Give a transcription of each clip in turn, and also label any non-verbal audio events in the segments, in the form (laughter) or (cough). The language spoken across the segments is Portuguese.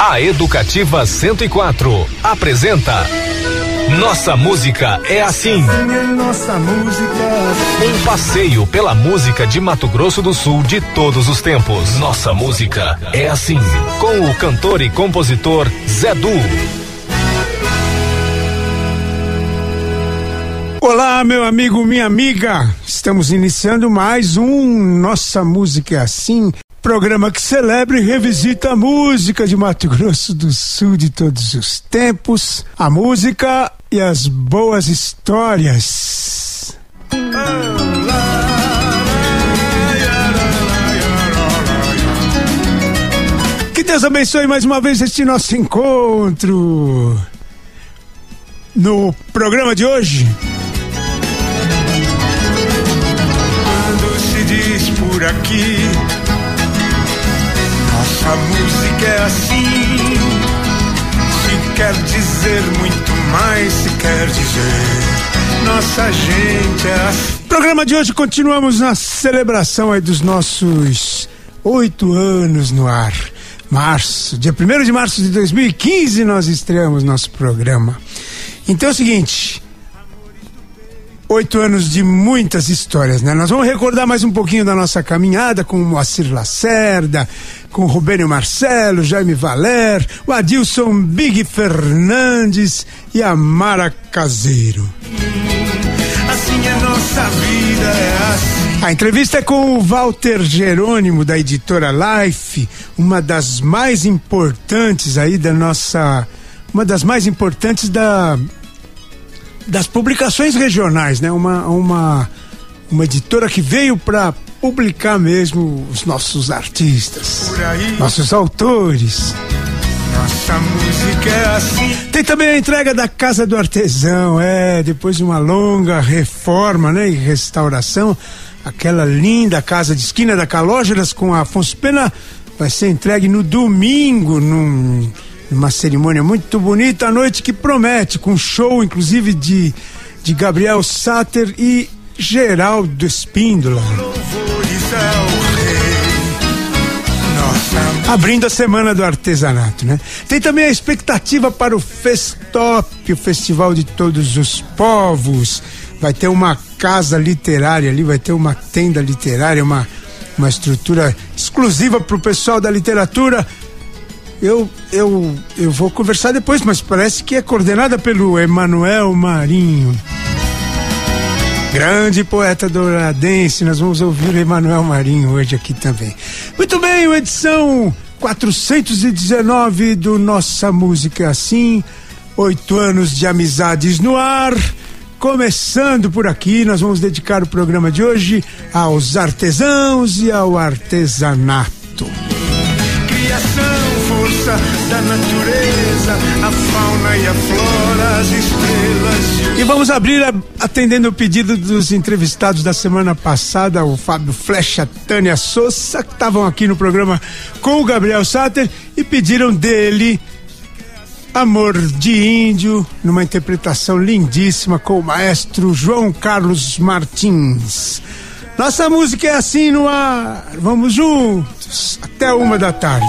A Educativa 104 apresenta Nossa Música é Assim. Nossa música Um passeio pela música de Mato Grosso do Sul de todos os tempos. Nossa Música é Assim. Com o cantor e compositor Zé Du. Olá, meu amigo, minha amiga. Estamos iniciando mais um Nossa Música é Assim. Programa que celebra e revisita a música de Mato Grosso do Sul de todos os tempos, a música e as boas histórias. Que Deus abençoe mais uma vez este nosso encontro. No programa de hoje, por aqui, nossa música é assim. Se quer dizer muito mais, se quer dizer, nossa gente é assim. Programa de hoje continuamos na celebração aí dos nossos oito anos no ar. Março, dia 1 de março de 2015 nós estreamos nosso programa. Então é o seguinte, oito anos de muitas histórias, né? Nós vamos recordar mais um pouquinho da nossa caminhada com o Moacir Lacerda, com Rubênio Marcelo, Jaime Valer, o Adilson Big Fernandes e a Mara Caseiro. Assim é nossa vida, é assim. A entrevista é com o Walter Jerônimo, da editora Life, uma das mais importantes aí da nossa. Uma das mais importantes da, das publicações regionais, né? Uma, uma, uma editora que veio para publicar mesmo os nossos artistas, nossos autores. nossa música é assim. Tem também a entrega da Casa do Artesão, é, depois de uma longa reforma, né, e restauração, aquela linda casa de esquina da Calógeras com a Afonso Pena vai ser entregue no domingo, num, numa cerimônia muito bonita, à noite que promete, com show inclusive de, de Gabriel Sater e Geraldo Espíndola. Abrindo a semana do artesanato, né? Tem também a expectativa para o Festop, o Festival de Todos os Povos. Vai ter uma casa literária ali, vai ter uma tenda literária, uma, uma estrutura exclusiva para o pessoal da literatura. Eu, eu, eu vou conversar depois, mas parece que é coordenada pelo Emanuel Marinho. Grande poeta douradense, nós vamos ouvir o Emanuel Marinho hoje aqui também. Muito bem, edição 419 do Nossa Música Assim, oito anos de amizades no ar. Começando por aqui, nós vamos dedicar o programa de hoje aos artesãos e ao artesanato. criação, força da natureza, a fauna e a flora, as estrelas e E vamos abrir a- atendendo o pedido dos entrevistados da semana passada, o Fábio Flecha, Tânia Souza, que estavam aqui no programa com o Gabriel Sater e pediram dele Amor de Índio, numa interpretação lindíssima com o maestro João Carlos Martins. Nossa música é assim no ar. Vamos juntos até uma da tarde.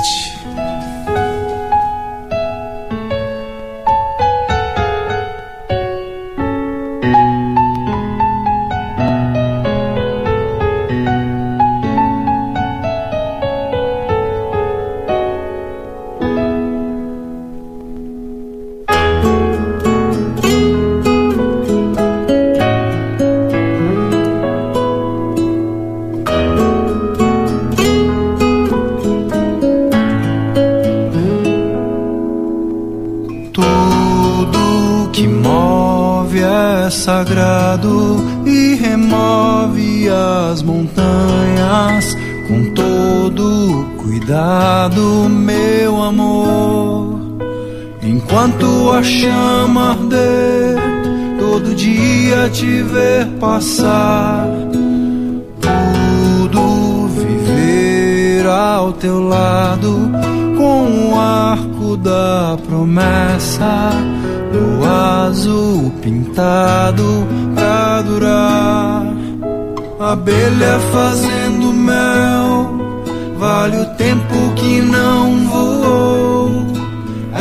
Abelha fazendo mel, vale o tempo que não voou.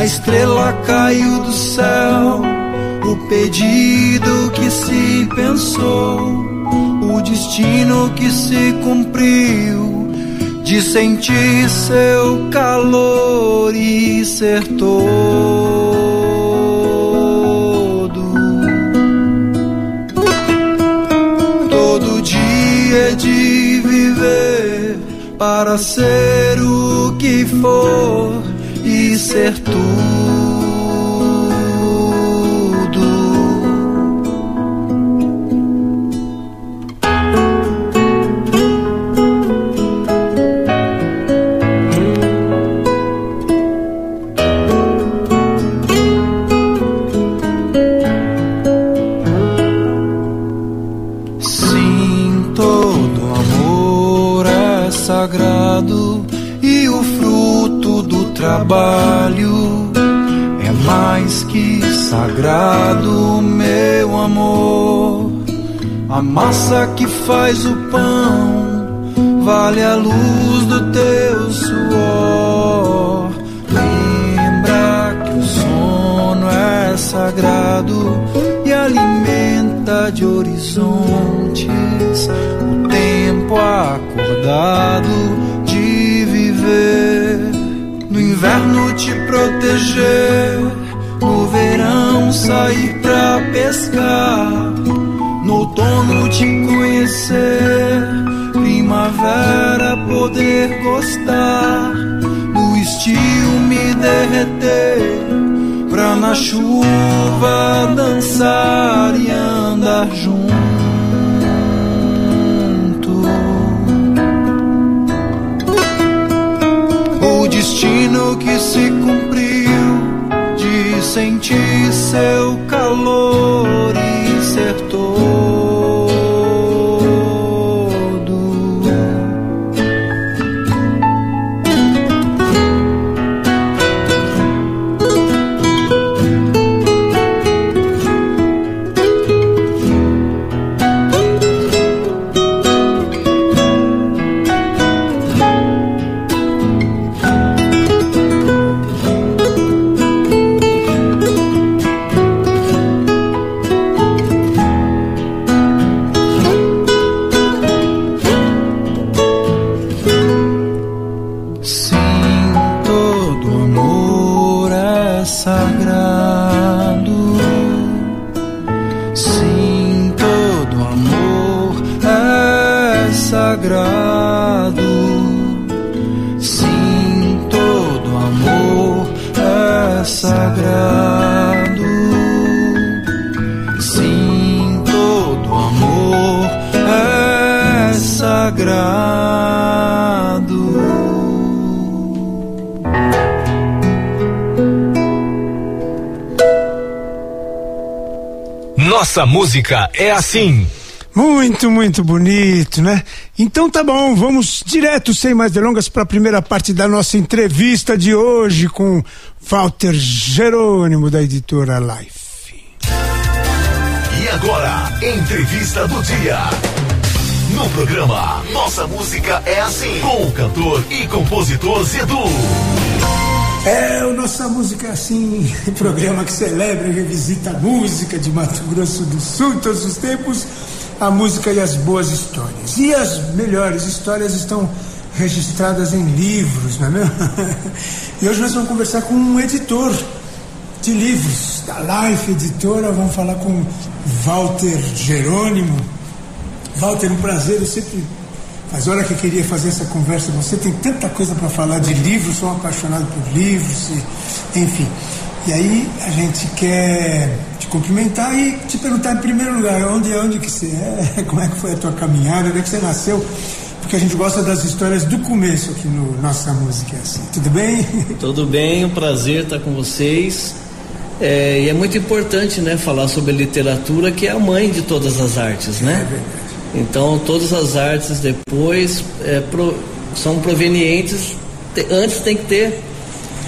estrela caiu do céu, o pedido que se pensou, o destino que se cumpriu, de sentir seu calor e ser. Dia de viver para ser o que for e ser tudo. Trabalho é mais que sagrado, meu amor. A massa que faz o pão vale a luz do teu suor. Lembra que o sono é sagrado e alimenta de horizontes o tempo acordado de viver. No inverno te proteger, no verão sair pra pescar, no outono te conhecer, primavera poder gostar, no estio me derreter, pra na chuva dançar e andar se cumpriu de sentir seu música é assim. Muito, muito bonito, né? Então tá bom, vamos direto, sem mais delongas, para a primeira parte da nossa entrevista de hoje com Walter Jerônimo, da editora Life. E agora, entrevista do dia. No programa Nossa Música é Assim, com o cantor e compositor Zedu. É, o Nossa Música é Assim, (laughs) programa que celebra e revisita a música de Mato Grosso do Sul todos os tempos, a música e as boas histórias. E as melhores histórias estão registradas em livros, não é mesmo? (laughs) E hoje nós vamos conversar com um editor de livros da Life Editora, vamos falar com Walter Jerônimo. Walter, um prazer, eu sempre faz hora que eu queria fazer essa conversa. Você tem tanta coisa para falar de livros, sou apaixonado por livros, e, enfim. E aí a gente quer te cumprimentar e te perguntar em primeiro lugar, onde onde que você é, (laughs) como é que foi a tua caminhada, onde é que você nasceu, porque a gente gosta das histórias do começo aqui no Nossa Música é assim. Tudo bem? (laughs) Tudo bem, um prazer estar com vocês. É, e é muito importante, né, falar sobre a literatura, que é a mãe de todas as artes, né? É verdade. Então, todas as artes depois é, pro- são provenientes. te- antes tem que ter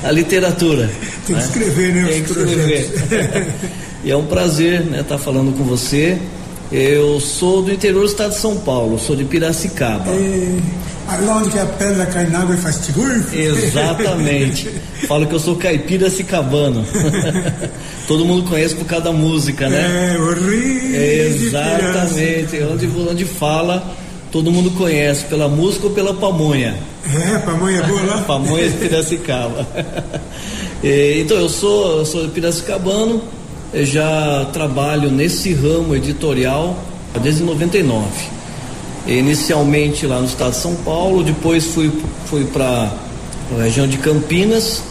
a literatura. (laughs) Tem que né? escrever, né, Tem que escrever. (laughs) e é um prazer, né, estar falando com você. Eu sou do interior do estado de São Paulo, sou de Piracicaba. É, Lá onde que a pedra cai na água e faz tigur? Exatamente. (laughs) Falo que eu sou caipira cicabano. (laughs) Todo mundo conhece por causa da música, né? É, o Rio. Exatamente. Onde, onde fala, todo mundo conhece, pela música ou pela pamonha. É, pamonha é boa lá? (laughs) pamonha de Piracicaba. então, eu sou, eu sou piracicabano, já trabalho nesse ramo editorial desde 99. Inicialmente lá no estado de São Paulo, depois fui, fui para a região de Campinas,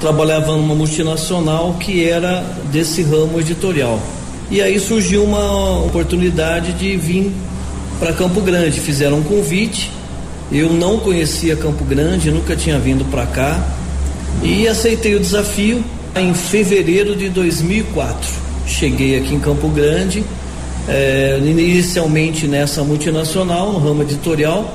trabalhava numa multinacional que era desse ramo editorial. E aí surgiu uma oportunidade de vir para Campo Grande. Fizeram um convite. Eu não conhecia Campo Grande, nunca tinha vindo para cá e aceitei o desafio em fevereiro de 2004. Cheguei aqui em Campo Grande, eh, inicialmente nessa multinacional, no ramo editorial,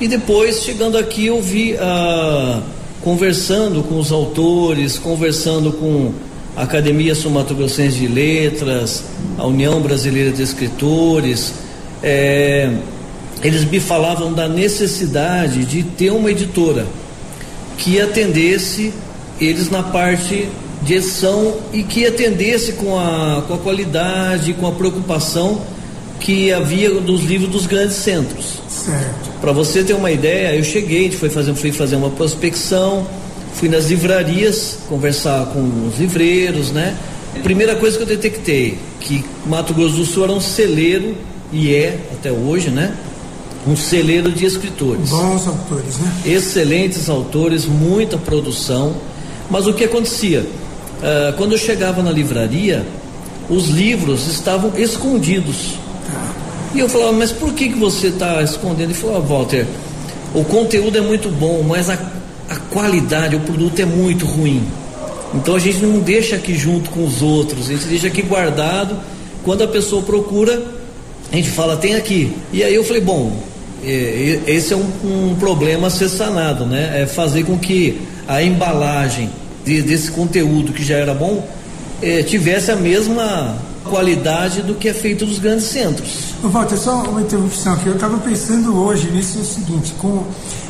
e depois chegando aqui eu vi ah, conversando com os autores, conversando com a Academia Sumatogrossense de Letras, a União Brasileira de Escritores, é, eles me falavam da necessidade de ter uma editora que atendesse eles na parte de edição e que atendesse com a, com a qualidade, com a preocupação que havia dos livros dos grandes centros. Para você ter uma ideia, eu cheguei, foi fazer, fui fazer uma prospecção, fui nas livrarias conversar com os livreiros, né? Primeira coisa que eu detectei, que Mato Grosso do Sul era um celeiro, e é até hoje, né? Um celeiro de escritores. Bons autores, né? Excelentes autores, muita produção. Mas o que acontecia? Uh, quando eu chegava na livraria, os livros estavam escondidos. E eu falava, mas por que, que você está escondendo? Ele falou, ah, Walter, o conteúdo é muito bom, mas a, a qualidade, o produto é muito ruim. Então a gente não deixa aqui junto com os outros, a gente deixa aqui guardado. Quando a pessoa procura, a gente fala, tem aqui. E aí eu falei, bom, esse é um, um problema a ser sanado, né? É fazer com que a embalagem de, desse conteúdo que já era bom eh, tivesse a mesma qualidade do que é feito nos grandes centros. Walter, só uma interrupção aqui. Eu estava pensando hoje nisso é o seguinte, com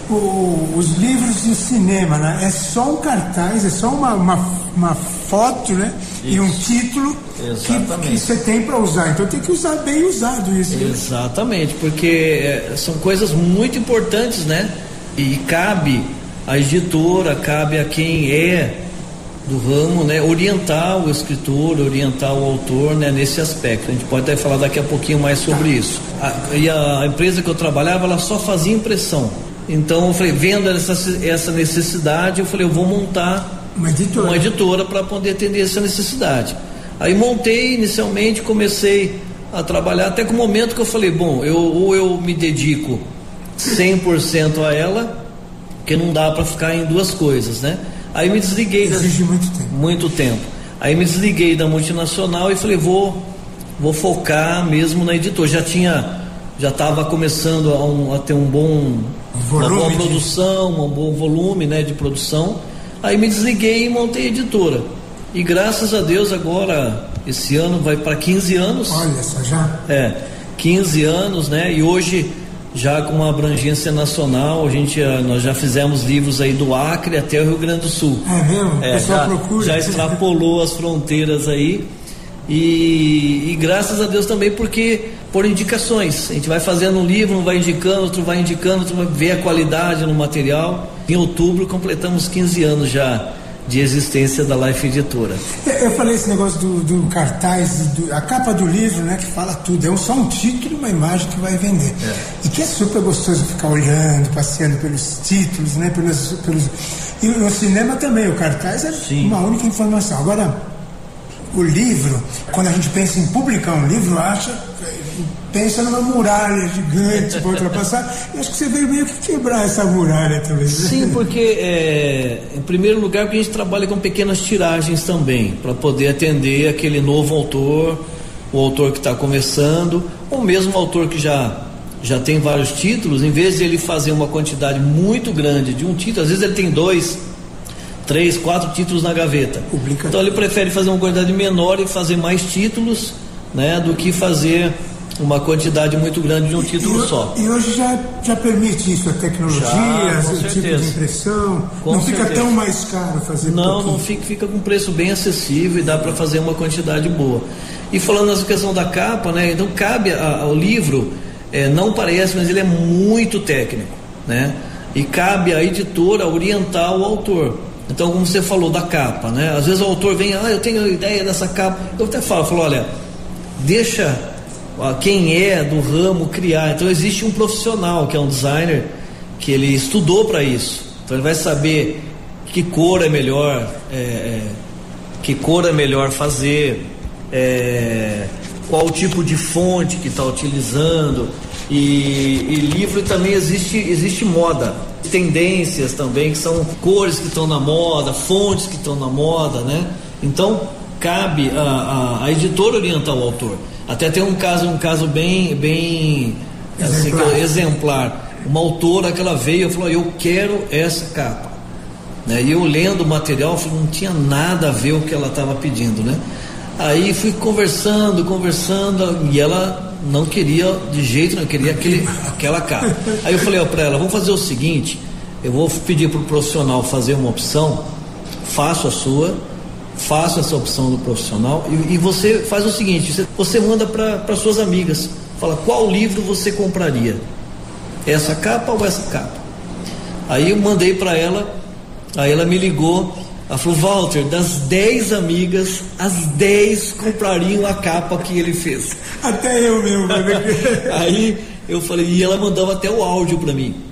o, os livros de cinema, né? É só um cartaz, é só uma, uma, uma foto, né? Isso. E um título que, que, você tem para usar. Então tem que usar bem usado isso. Né? Exatamente, porque é, são coisas muito importantes, né? E cabe à editora, cabe a quem é do ramo, né, orientar o escritor, orientar o autor, né, nesse aspecto. A gente pode até falar daqui a pouquinho mais sobre isso. A, e a empresa que eu trabalhava, ela só fazia impressão. Então eu falei, vendo essa, essa necessidade, eu falei, eu vou montar uma editora, uma editora para poder atender essa necessidade. Aí montei inicialmente, comecei a trabalhar até que o momento que eu falei, bom, eu ou eu me dedico 100% a ela, porque não dá para ficar em duas coisas, né? Aí me desliguei. Exige da, muito tempo. Muito tempo. Aí me desliguei da multinacional e falei, vou, vou focar mesmo na editora. Já tinha, já estava começando a, um, a, ter um bom, volume uma boa de... produção, um bom volume né, de produção. Aí me desliguei e montei a editora. E graças a Deus agora, esse ano vai para 15 anos. Olha só, já? É, 15 anos, né? E hoje já com uma abrangência nacional. A gente, ah, nós já fizemos livros aí do Acre até o Rio Grande do Sul. É mesmo? É, já, procura. já extrapolou as fronteiras aí. E, e, graças a Deus também porque por indicações. A gente vai fazendo um livro, um vai indicando, outro vai indicando, outro vai ver a qualidade no material. Em outubro completamos 15 anos já de existência da Life Editora. Eu falei esse negócio do, do cartaz, do, a capa do livro, né, que fala tudo. É só um título uma imagem que vai vender. É. E que é super gostoso ficar olhando, passeando pelos títulos, né, pelos, pelos... E no cinema também, o cartaz é Sim. uma única informação. Agora, o livro, quando a gente pensa em publicar um livro, acha pensa numa muralha gigante para ultrapassar. Eu acho que você veio meio que quebrar essa muralha também. Né? Sim, porque é, em primeiro lugar porque a gente trabalha com pequenas tiragens também, para poder atender aquele novo autor, o autor que está começando, ou mesmo o autor que já já tem vários títulos, em vez de ele fazer uma quantidade muito grande de um título, às vezes ele tem dois, três, quatro títulos na gaveta. Publica. Então ele prefere fazer uma quantidade menor e fazer mais títulos, né, do que fazer uma quantidade muito grande de um título e, só. E hoje já, já permite isso, a tecnologia, Já, o tipo de impressão. Com não fica certeza. tão mais caro fazer Não, pouquinho. não fica, fica com preço bem acessível e dá para fazer uma quantidade boa. E falando nessa questão da capa, né? Então cabe a- ao livro, é, não parece, mas ele é muito técnico, né? E cabe à editora orientar o autor. Então, como você falou da capa, né? Às vezes o autor vem, ah, eu tenho ideia dessa capa. Eu até falo, falo, olha, deixa quem é do ramo criar. Então existe um profissional que é um designer que ele estudou para isso. Então ele vai saber que cor é melhor, é, é, que cor é melhor fazer, é, qual tipo de fonte que está utilizando. E, e livro também existe, existe moda, tendências também, que são cores que estão na moda, fontes que estão na moda, né? Então cabe a, a, a editora orientar o autor. Até tem um caso, um caso bem, bem assim, que eu- exemplar. Uma autora que ela veio e falou: Eu quero essa capa. Né? E eu lendo o material, falei, não tinha nada a ver o que ela estava pedindo, né? Aí fui conversando, conversando, e ela não queria de jeito, não queria aquele, aquela capa. Aí eu falei para ela, vamos fazer o seguinte, eu vou pedir para o profissional fazer uma opção, faço a sua, faço essa opção do profissional, e, e você faz o seguinte, você, você manda para suas amigas, fala qual livro você compraria, essa capa ou essa capa? Aí eu mandei para ela, aí ela me ligou, ela falou, Walter, das 10 amigas, as 10 comprariam a capa que ele fez. Até eu mesmo. (laughs) ver. Aí eu falei, e ela mandava até o áudio para mim.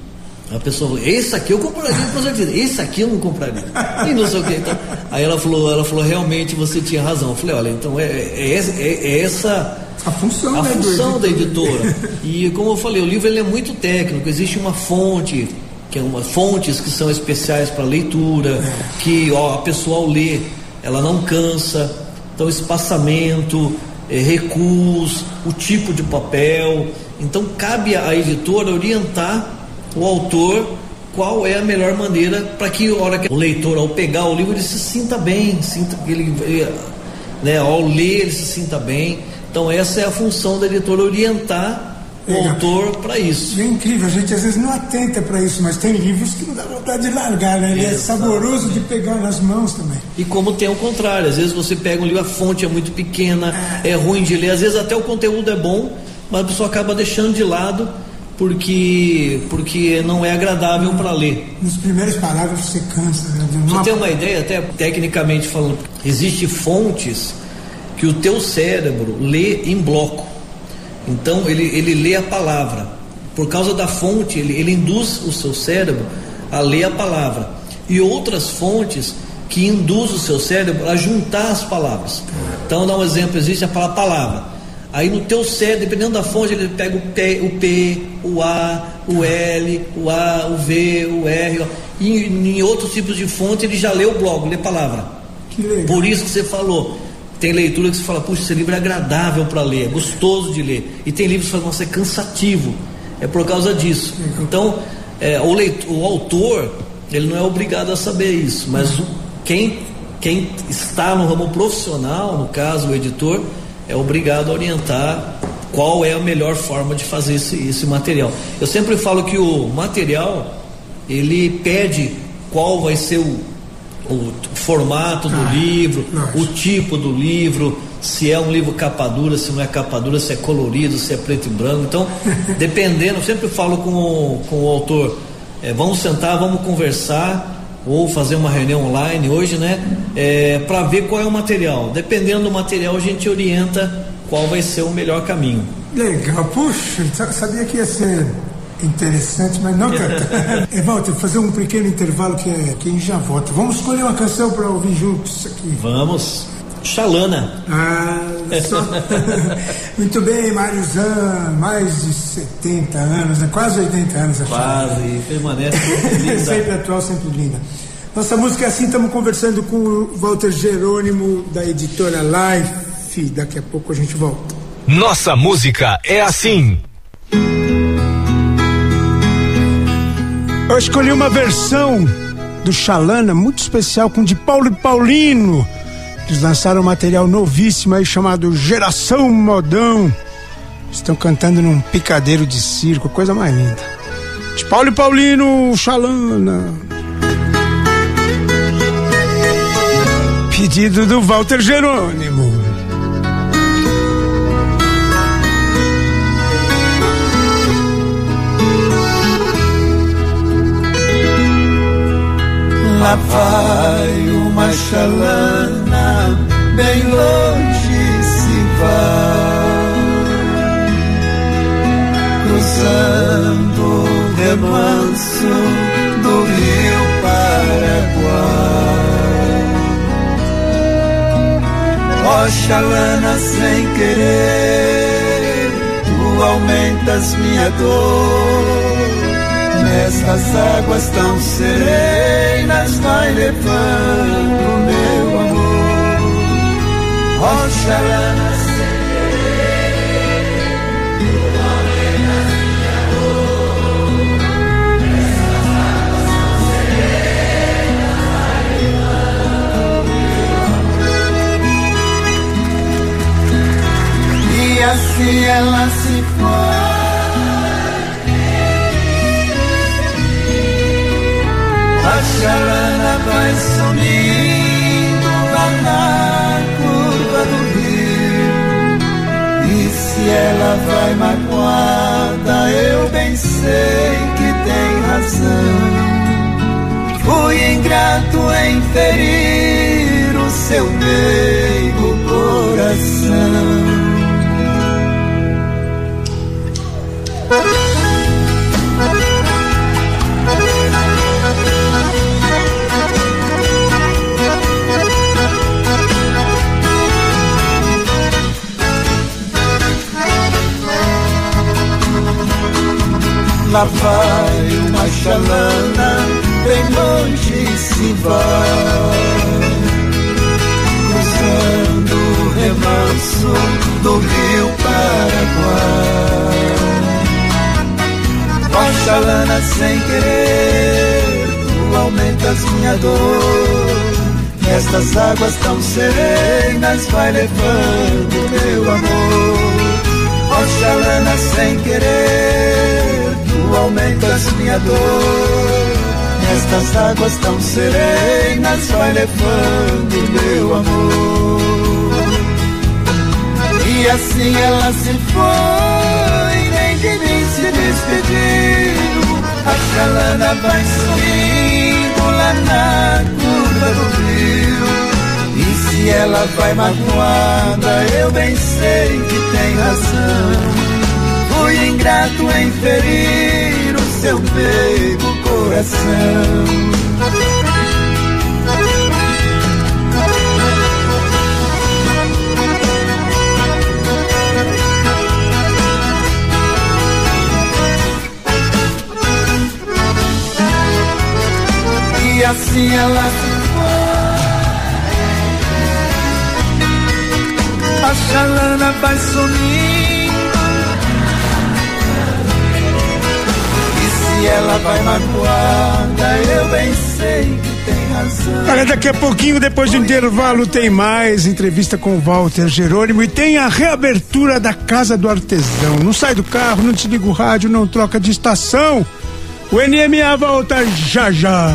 A pessoa falou, esse aqui eu compraria com certeza, esse aqui eu não compraria. E não sei o que. Então, aí ela falou, ela falou, realmente você tinha razão. Eu falei, olha, então é, é, é- é essa a função, a né, função da editor. editora. E como eu falei, o livro ele é muito técnico, existe uma fonte, que é uma fontes que são especiais para leitura, que ó, a pessoa ao ler, ela não cansa. Então espaçamento, eh, recuos, o tipo de papel. Então cabe à editora orientar o autor qual é a melhor maneira para que a hora que o leitor ao pegar o livro ele se sinta bem, sinta que ele eh, né, ao ler ele se sinta bem. Então essa é a função da editora orientar o Legal. autor para isso. É incrível, a gente às vezes não atenta para isso, mas tem livros que não dá vontade de largar, né? Ele é saboroso de pegar nas mãos também. E como tem o contrário, às vezes você pega um livro, a fonte é muito pequena, é ruim de ler, às vezes até o conteúdo é bom, mas a pessoa acaba deixando de lado porque porque não é agradável para ler. Nos primeiros parágrafos você cansa, né? Pra uma- você ter uma ideia, até tecnicamente falando, existe fontes que o teu cérebro lê em bloco. Então ele, ele lê a palavra. Por causa da fonte, ele, ele induz o seu cérebro a ler a palavra. E outras fontes que induz o seu cérebro a juntar as palavras. Então, dar um exemplo, existe a palavra palavra. Aí no teu cérebro, dependendo da fonte, ele pega o P, o, P, o A, o L, o A, o V, o R. E em outros tipos de fonte ele já lê o bloco, lê a palavra. Por isso que você falou. Tem leitura que você fala, puxa, esse livro é agradável para ler, é gostoso de ler. E tem livros que você fala, nossa, é cansativo. É por causa disso. Então, é, o, leitor, o autor, ele não é obrigado a saber isso, mas quem, quem está no ramo profissional, no caso o editor, é obrigado a orientar qual é a melhor forma de fazer esse, esse material. Eu sempre falo que o material, ele pede qual vai ser o, o formato do Ah, livro, lógico. o tipo do livro, se é um livro capa dura, se não é capa dura, se é colorido, se é preto e branco. Então, (laughs) dependendo, eu sempre falo com o, com o autor, é, vamos sentar, vamos conversar ou fazer uma reunião online hoje, né? para ver qual é o material. Dependendo do material, a gente orienta qual vai ser o melhor caminho. Legal, puxa, sa- sabia que ia ser interessante, mas não tanto. (laughs) é, Walter, fazer um pequeno intervalo que é quem já vota. Vamos escolher uma canção para ouvir juntos aqui. Vamos. Xalana. Ah, só. (laughs) Muito bem, Mário Zan, mais de 70 anos, né? quase 80 anos. acho. Quase, permanece (laughs) linda. sempre atual, sempre linda. Nossa música é assim, estamos conversando com o Walter Jerônimo, da editora Life. Daqui a pouco a gente volta. Nossa música é assim. Eu escolhi uma versão do Xalana muito especial com de Paulo e Paulino. Eles lançaram um material novíssimo aí chamado Geração Modão. Estão cantando num picadeiro de circo, coisa mais linda. De Paulo e Paulino, Xalana. Pedido do Walter Jerônimo. Lá vai uma chalana, bem longe se vai, cruzando o remanso do rio Paraguai. Ó chalana sem querer, tu aumentas minha dor Nestas águas tão serenas vai levando meu. Oxalá E assim ela se foi. A charana vai sumindo Ela vai magoada, eu bem sei que tem razão. Fui ingrato em ferir o seu meigo coração. Lá vai uma chalana, bem longe se vai, cruzando o remanso do rio Paraguai. Ó chalana sem querer, tu aumentas minha dor. Nestas águas tão serenas vai levando meu amor. Ó chalana sem querer aumentas minha dor. Nestas águas tão serenas vai levando meu amor. E assim ela se foi, nem de mim se despediu. A chalana vai sumindo lá na curva do rio. E se ela vai magoada, eu bem sei que tem razão. Fui ingrato em ferir o seu meigo coração. E assim ela se foi. A chalana vai sumir vai magoada, eu bem sei que tem razão. Olha, daqui a pouquinho, depois do intervalo, tem mais entrevista com Walter Jerônimo e tem a reabertura da Casa do Artesão. Não sai do carro, não desliga o rádio, não troca de estação. O NMA volta já já.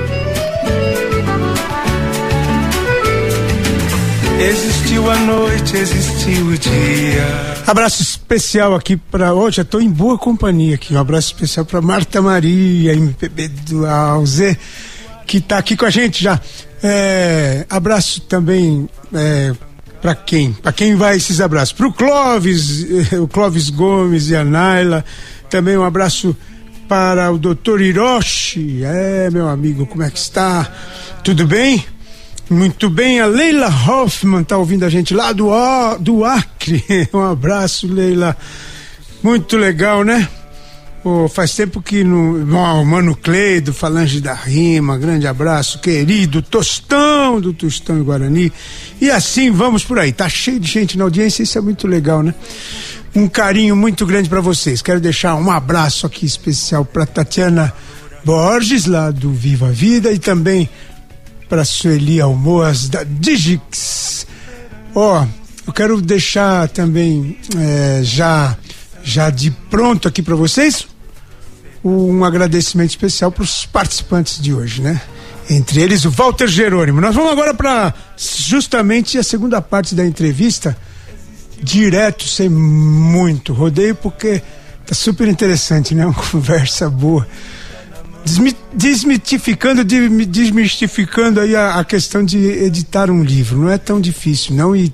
Existiu a noite, existiu o dia. Abraço especial aqui para hoje, eu tô em boa companhia aqui. Um abraço especial para Marta Maria, MPB do Alze, que tá aqui com a gente já. É, abraço também é, para quem? Para quem vai esses abraços? Pro Clóvis, o Clóvis Gomes e a Naila Também um abraço para o doutor Hiroshi. É, meu amigo, como é que está? Tudo bem? Muito bem, a Leila Hoffman está ouvindo a gente lá do, do Acre. (laughs) Um abraço, Leila. Muito legal, né? Oh, faz tempo que no. Oh, Mano Cleido, Falange da Rima, grande abraço, querido Tostão do Tostão e Guarani. E assim vamos por aí. Tá cheio de gente na audiência, isso é muito legal, né? Um carinho muito grande para vocês. Quero deixar um abraço aqui especial para Tatiana Borges, lá do Viva a Vida, e também para Sueli Almoas, da Digix. Ó, oh, eu quero deixar também é, já já de pronto aqui para vocês um agradecimento especial para os participantes de hoje, né? Entre eles o Walter Jerônimo. Nós vamos agora para justamente a segunda parte da entrevista, direto, sem muito rodeio, porque tá super interessante, né? Uma (laughs) conversa boa. Desmitificando, desmistificando aí a, a questão de editar um livro. Não é tão difícil, não, e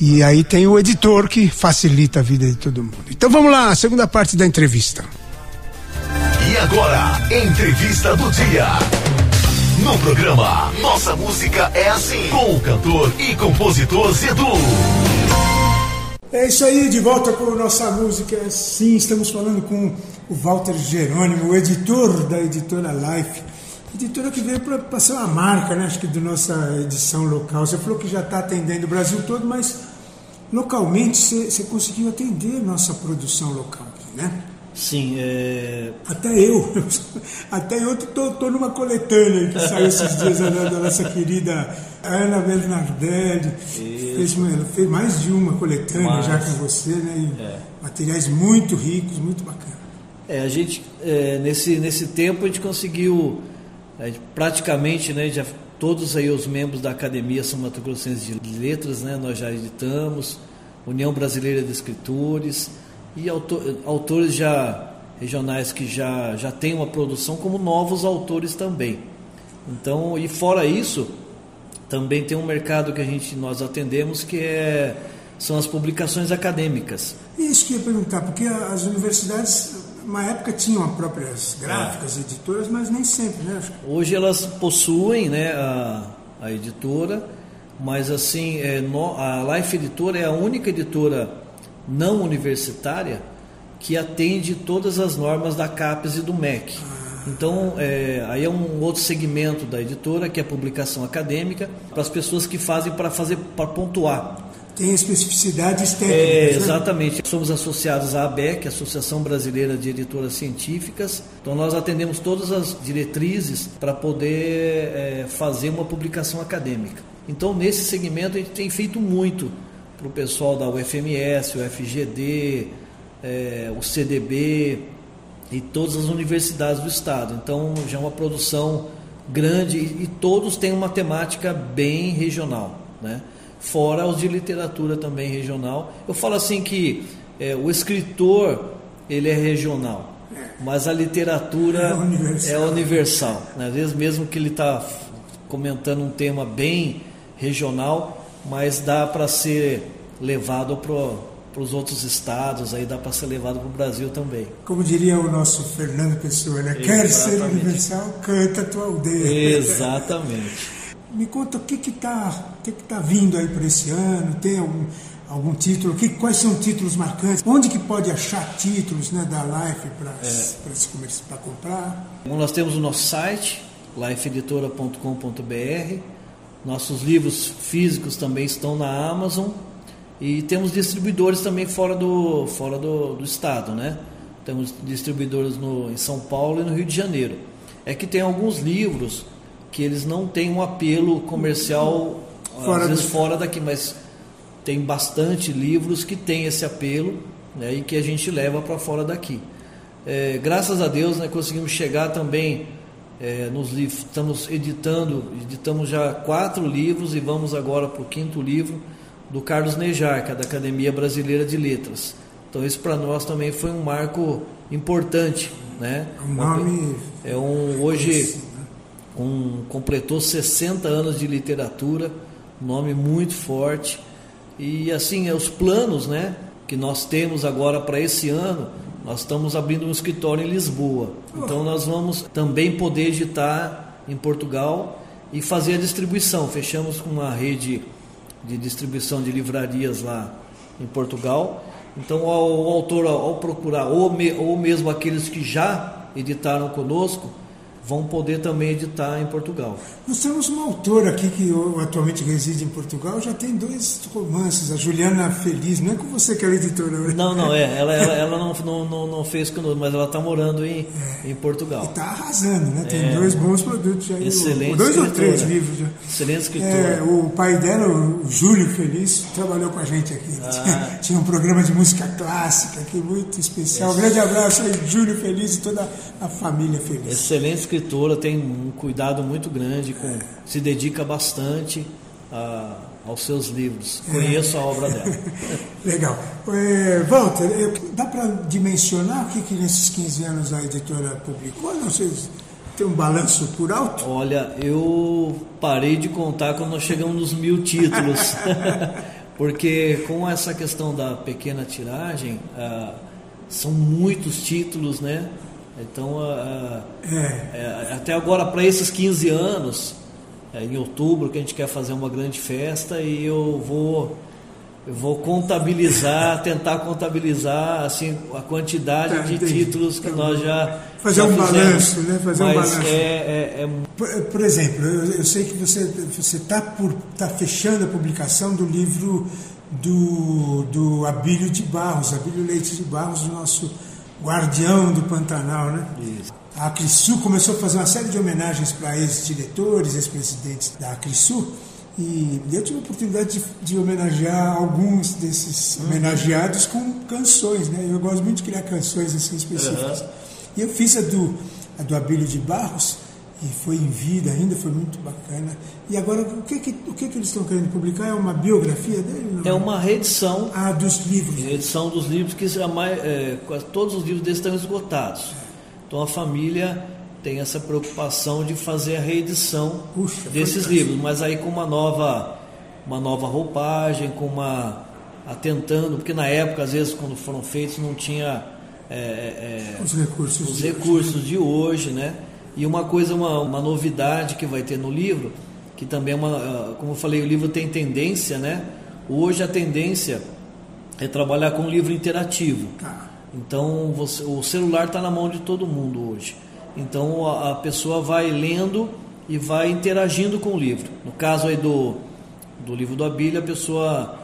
e aí tem o editor que facilita a vida de todo mundo. Então vamos lá, segunda parte da entrevista. E agora, entrevista do dia. No programa Nossa Música é Assim, com o cantor e compositor Zedu. É isso aí, de volta com Nossa Música Assim. Estamos falando com o Walter Jerônimo, o editor da editora Life. Editora que veio para ser uma marca, né? Acho que da nossa edição local. Você falou que já está atendendo o Brasil todo, mas localmente você conseguiu atender nossa produção local, né? Sim, é... Até eu, (laughs) até eu tô numa coletânea que saiu esses dias da nossa querida Ana Bernardelli. Fez, fez, mais de uma coletânea Mas... já com você, né? É. Materiais muito ricos, muito bacanas. É, a gente, é, nesse, nesse tempo, a gente conseguiu, gente, praticamente, né, já todos aí os membros da Academia São Mato Grossense de Letras, né, nós já editamos, União Brasileira de Escritores, e autor, autores já regionais que já, já têm uma produção, como novos autores também. Então, e fora isso, também tem um mercado que a gente nós atendemos que é, são as publicações acadêmicas. Isso que eu ia perguntar, porque as universidades, uma época tinham próprias gráficas, é. editoras, mas nem sempre, né? Hoje elas possuem né, a, a editora, mas assim, é, no, a Life Editora é a única editora não universitária que atende todas as normas da CAPES e do MEC. Então, é, aí é um outro segmento da editora, que é a publicação acadêmica, para as pessoas que fazem para fazer para pontuar. Tem especificidades técnicas. É, exatamente. Né? Somos associados à ABEC, Associação Brasileira de Editoras Científicas. Então, nós atendemos todas as diretrizes para poder é, fazer uma publicação acadêmica. Então, nesse segmento, a gente tem feito muito para o pessoal da UFMS, o FGD, é, o CDB e todas as universidades do estado. Então já é uma produção grande e, e todos têm uma temática bem regional, né? Fora os de literatura também regional. Eu falo assim que é, o escritor ele é regional, mas a literatura é universal. É universal né? Às vezes mesmo que ele está comentando um tema bem regional, mas dá para ser levado para os outros estados, aí dá para ser levado para o Brasil também. Como diria o nosso Fernando Pessoa, né? quer ser universal, canta a tua aldeia. Exatamente. Me conta o que está que que tá vindo aí para esse ano, tem algum, algum título, que, quais são títulos marcantes, onde que pode achar títulos né, da Life para é. para comprar? Bom, nós temos o nosso site, lifeeditora.com.br, nossos livros físicos também estão na Amazon e temos distribuidores também fora do, fora do, do estado, né? Temos distribuidores no, em São Paulo e no Rio de Janeiro. É que tem alguns livros que eles não têm um apelo comercial, fora às vezes do... fora daqui, mas tem bastante livros que tem esse apelo né, e que a gente leva para fora daqui. É, graças a Deus né, conseguimos chegar também é, nos livros, estamos editando, editamos já quatro livros e vamos agora para o quinto livro do Carlos Nejar, que é da Academia Brasileira de Letras. Então isso para nós também foi um marco importante, né? Um nome é um hoje um completou 60 anos de literatura, um nome muito forte. E assim, é os planos, né, que nós temos agora para esse ano, Nós estamos abrindo um escritório em Lisboa. Então nós vamos também poder editar em Portugal e fazer a distribuição. Fechamos com uma rede de distribuição de livrarias lá em Portugal. Então o autor, ao procurar, ou, me, ou mesmo aqueles que já editaram conosco, vão poder também editar em Portugal. Nós temos uma autora aqui que atualmente reside em Portugal, já tem dois romances, a Juliana Feliz, não é com você que é editora, né? Não, não, é, (laughs) ela, ela, ela não, não, não, não, fez conosco, mas ela está morando em, é. em Portugal. E está arrasando, né? Tem é. dois bons produtos já. Excelente Dois ou três livros já. Excelente escritora. É, o pai dela, o Júlio Feliz, trabalhou com a gente aqui. Ah. (laughs) Tinha, tinha, um programa de música clássica aqui, muito especial. Um grande abraço aí, Júlio Feliz e toda a família feliz. Excelente escritora escritora tem um cuidado muito grande, com, se dedica bastante a, aos seus livros. Conheço a obra dela. (laughs) Legal. É, Walter, dá para dimensionar o que, que nesses 15 anos a editora publicou? Não sei tem um balanço por alto? Olha, eu parei de contar quando nós chegamos nos mil títulos. (laughs) Porque com essa questão da pequena tiragem, ah, são muitos títulos, né? Então, uh, é. até agora, para esses 15 anos, é, em outubro, que a gente quer fazer uma grande festa, e eu vou, eu vou contabilizar, (laughs) tentar contabilizar assim, a quantidade tá, de entendi. títulos que tá nós já. Fazer já um balanço, né? Fazer Mas um balanço. É, é, é... Por, por, exemplo, eu, eu, sei que você está tá fechando a publicação do livro do, do Abílio de Barros, Abílio Leite de Barros, o nosso guardião do Pantanal, né? Isso. A Acrisul começou a fazer uma série de homenagens para ex-diretores, ex-presidentes da Acrisul, e eu tive a oportunidade de, de homenagear alguns desses uhum. homenageados com canções, né? Eu gosto muito de criar canções assim específicas. Uhum. E eu fiz a do, a do Abílio de Barros, e foi em vida ainda, foi muito bacana. E agora, o que, que, o que, que eles estão querendo publicar? É uma biografia dele? Não? É uma reedição. Ah, dos livros. Reedição dos livros, que jamais, é, todos os livros deles estão esgotados. Então a família tem essa preocupação de fazer a reedição Puxa, desses livros, mas aí com uma nova, uma nova roupagem, com uma atentando, porque na época, às vezes, quando foram feitos, não tinha é, é, os recursos, os de, recursos hoje. de hoje, né? E uma coisa, uma, uma novidade que vai ter no livro, que também é uma, ah, como eu falei, o livro tem tendência, né? Hoje a tendência é trabalhar com livro interativo. Tá. Então você, o celular está na mão de todo mundo hoje. Então a, a, pessoa vai lendo e vai interagindo com o livro. No caso aí do, do livro do Abílio, a pessoa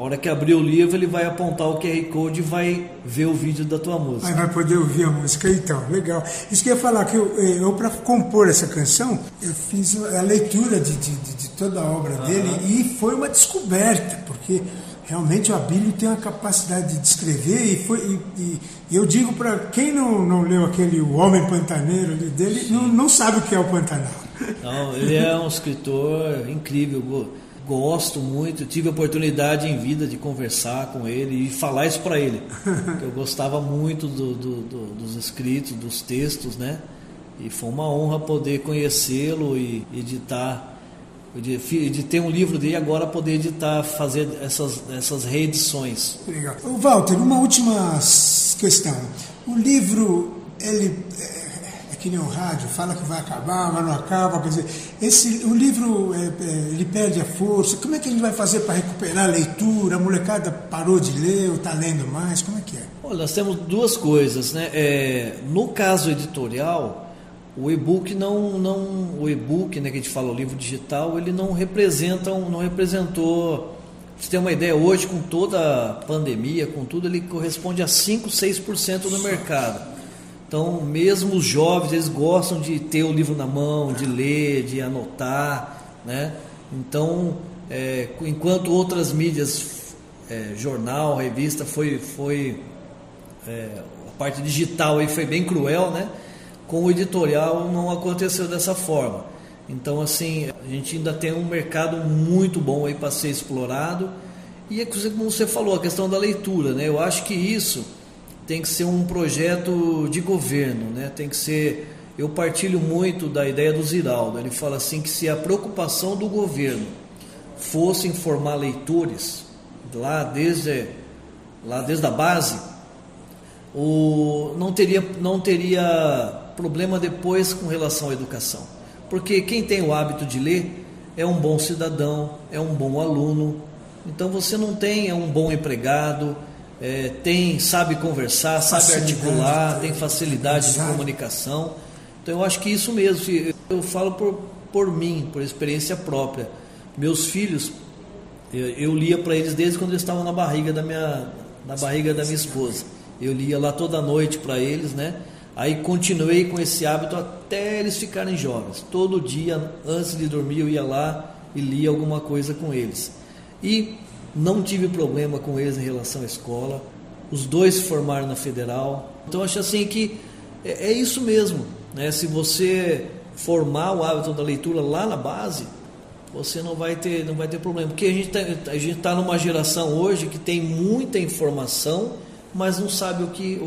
a hora que abrir o livro, ele vai apontar o QR Code e vai ver o vídeo da tua música. Aí vai poder ouvir a música, então, legal. Isso que eu ia falar, que eu, eh, eu para compor essa canção, eu fiz a leitura de, de, de toda a obra uhum. dele e foi uma descoberta, porque realmente o Abílio tem uma capacidade de descrever e, foi, e, e eu digo para quem não, não leu aquele O Homem Pantaneiro dele, não, não sabe o que é o Pantanal. Não, ele é um escritor incrível gosto muito, tive a oportunidade em vida de conversar com ele e falar isso para ele. (laughs) eu gostava muito do, do, do, dos escritos, dos textos, né? E foi uma honra poder conhecê-lo e editar, de, de, ter um livro dele agora poder editar, fazer essas, essas reedições. Legal. Walter, uma última questão. O livro, ele que nem o rádio, fala que vai acabar, mas não acaba. Quer dizer, esse, o livro é, é, ele perde a força. Como é que a gente vai fazer para recuperar a leitura? A molecada parou de ler ou está lendo mais? Como é que é? Olha, nós temos duas coisas. Né? É, no caso editorial, o e-book não, não o e-book, né, que a gente fala, o livro digital, ele não representa, não representou. Você tem uma ideia, hoje com toda a pandemia, com tudo, ele corresponde a 5, 6% do mercado. Então, mesmo os jovens, eles gostam de ter o livro na mão, de ler, de anotar, né? Então, é, enquanto outras mídias, é, jornal, revista, foi, foi é, a parte digital aí foi bem cruel, né? Com o editorial não aconteceu dessa forma. Então, assim, a gente ainda tem um mercado muito bom aí para ser explorado. E é como você falou, a questão da leitura, né? Eu acho que isso tem que ser um projeto de governo, né? Tem que ser. Eu partilho muito da ideia do Ziraldo. Ele fala assim que se a preocupação do governo fosse informar leitores lá desde lá desde a base, o, não, teria, não teria problema depois com relação à educação. Porque quem tem o hábito de ler é um bom cidadão, é um bom aluno. Então você não tem é um bom empregado, é, tem sabe conversar, sabe articular, tem facilidade de comunicação. Então eu acho que isso mesmo. Eu falo por, por mim, por experiência própria. Meus filhos, eu, eu lia para eles desde quando eles estavam na barriga da minha, na barriga da minha esposa. Eu lia lá toda noite para eles, né? Aí continuei com esse hábito até eles ficarem jovens. Todo dia, antes de dormir, eu ia lá e lia alguma coisa com eles. E não tive problema com eles em relação à escola. Os dois se formaram na federal. Então acho assim que é, é isso mesmo. Né? Se você formar o hábito da leitura lá na base, você não vai ter, não vai ter problema. Porque a gente está tá numa geração hoje que tem muita informação mas não sabe o que,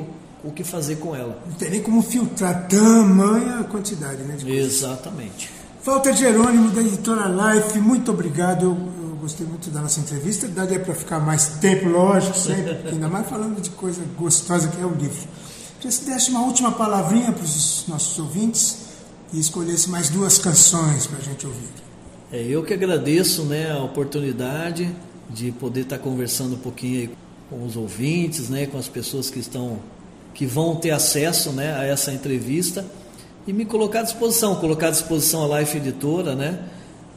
o, o que fazer com ela. Não tem nem como filtrar tamanha quantidade, né? Exatamente. Walter Jerônimo, da editora Life, muito obrigado. Gostei muito da nossa entrevista. Daria para ficar mais tempo, lógico, sempre, (laughs) ainda mais falando de coisa gostosa que é o livro. Queria se desse uma última palavrinha para os nossos ouvintes e escolhesse mais duas canções para a gente ouvir. É, eu que agradeço né, a oportunidade de poder estar conversando um pouquinho com os ouvintes, né, com as pessoas que estão que vão ter acesso, né, a essa entrevista e me colocar à disposição, colocar à disposição a Life Editora, né?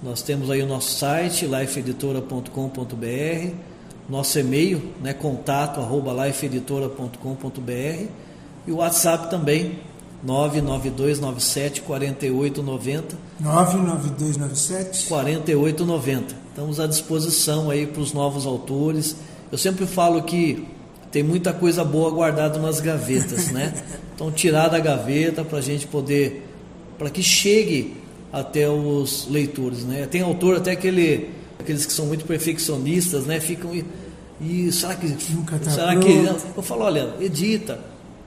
Nós temos aí o nosso site lifeeditora.com.br, nosso e-mail, né, contato arroba lifeeditora.com.br e o WhatsApp também 99297 4890 99297 4890. Estamos à disposição aí para os novos autores eu sempre falo que tem muita coisa boa guardada nas gavetas, né? (laughs) Então tirar da gaveta para a gente poder, para que chegue até os leitores, né? Tem autor até aquele, aqueles que são muito perfeccionistas, né? Ficam e, e será que Nunca tá será pronto. que eu falo, olha, edita.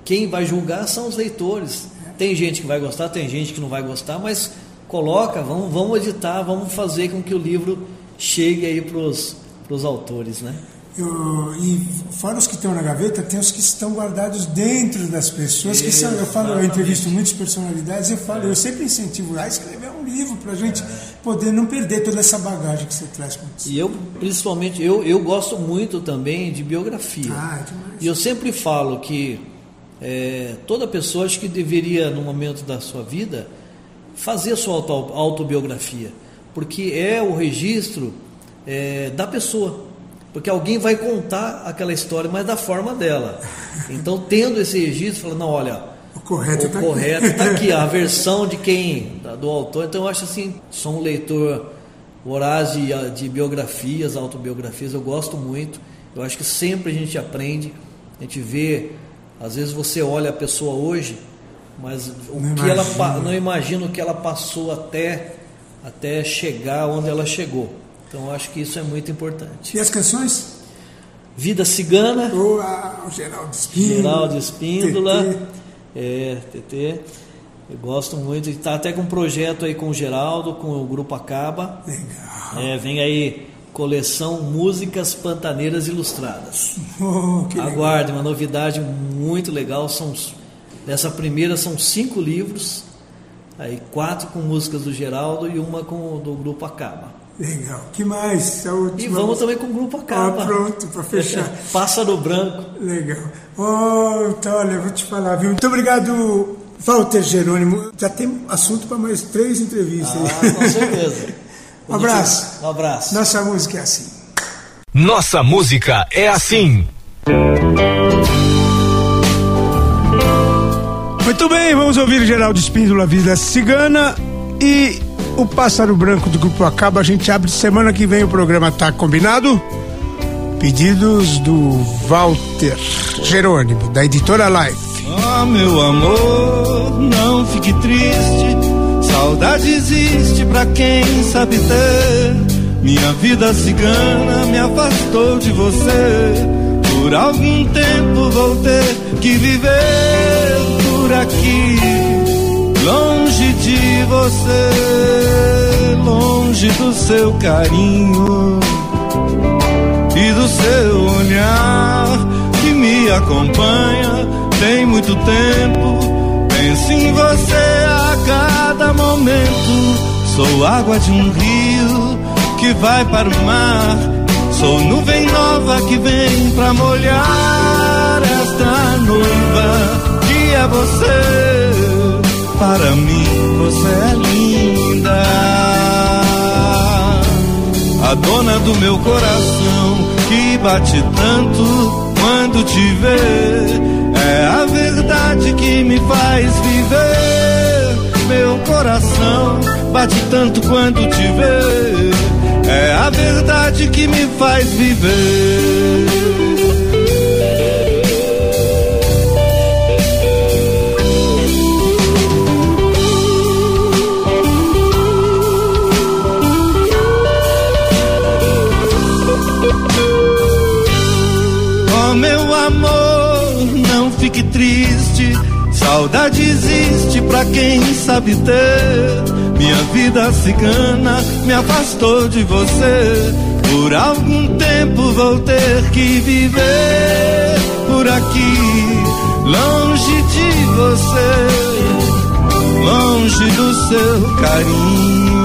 Quem vai julgar são os leitores. Tem gente que vai gostar, tem gente que não vai gostar, mas coloca, vamos, vamos editar, vamos fazer com que o livro chegue aí para os autores, né? Eu, e fora os que estão na gaveta, tem os que estão guardados dentro das pessoas, que são, eu falo, eu entrevisto muitas personalidades, eu falo, eu sempre incentivo a escrever um livro para a gente poder não perder toda essa bagagem que você traz com você. E eu, principalmente, eu, eu gosto muito também de biografia. Ah, é. E eu sempre falo que é, toda pessoa acho que deveria, no momento da sua vida, fazer a sua auto, autobiografia, porque é o registro é, da pessoa. Porque alguém vai contar aquela história, mas da forma dela. Então, tendo esse registro, fala, não, olha, O correto está correto aqui. está (laughs) aqui, a versão de quem, do autor. Então, eu acho assim, sou um leitor voraz de, de biografias, autobiografias, eu gosto muito. Eu acho que sempre a gente aprende, a gente vê, às vezes você olha a pessoa hoje, mas o Não que ela imagina. pa- não imagina o que ela passou até até chegar onde ela chegou. Então acho que isso é muito importante. E as canções? Vida Cigana, O, a, o Geraldo Espíndola. Geraldo Espíndola, TT. é, TT. Eu gosto muito, está até com um projeto aí com o Geraldo, com o Grupo Acaba. Legal. É, vem aí coleção Músicas Pantaneiras Ilustradas. (laughs) Oh. Aguarde, uma novidade muito legal. São, dessa primeira são cinco livros, aí quatro com músicas do Geraldo e uma com do Grupo Acaba. Legal. que mais? A E vamos também com o Grupo Ah, Acaba. pronto, para fechar. (laughs) Pássaro Branco. Legal. Oh, então, olha, vou te falar, viu? Muito obrigado, Walter Jerônimo. Já tem assunto para mais três entrevistas. Ah, com certeza. (laughs) Um abraço. Um abraço. Nossa música é assim. Nossa música é assim. Muito bem, vamos ouvir Geraldo Espíndola, Vida Cigana e o Pássaro Branco do Grupo Acaba. A gente abre semana que vem o programa, tá combinado? Pedidos do Walter Jerônimo, da editora Life. Ah, meu amor, não fique triste. Saudade existe pra quem sabe ter. Minha vida cigana me afastou de você. Por algum tempo vou ter que viver você, longe do seu carinho e do seu olhar que me acompanha tem muito tempo. Penso em você a cada momento. Sou água de um rio que vai para o mar. Sou nuvem nova que vem pra molhar esta noiva que é você. Para mim você é linda, a dona do meu coração que bate tanto quando te vê. É a verdade que me faz viver. Meu coração bate tanto quando te vê. É a verdade que me faz viver. Fique triste. Saudade existe pra quem sabe ter. Minha vida cigana me afastou de você. Por algum tempo vou ter que viver por aqui, longe de você, longe do seu carinho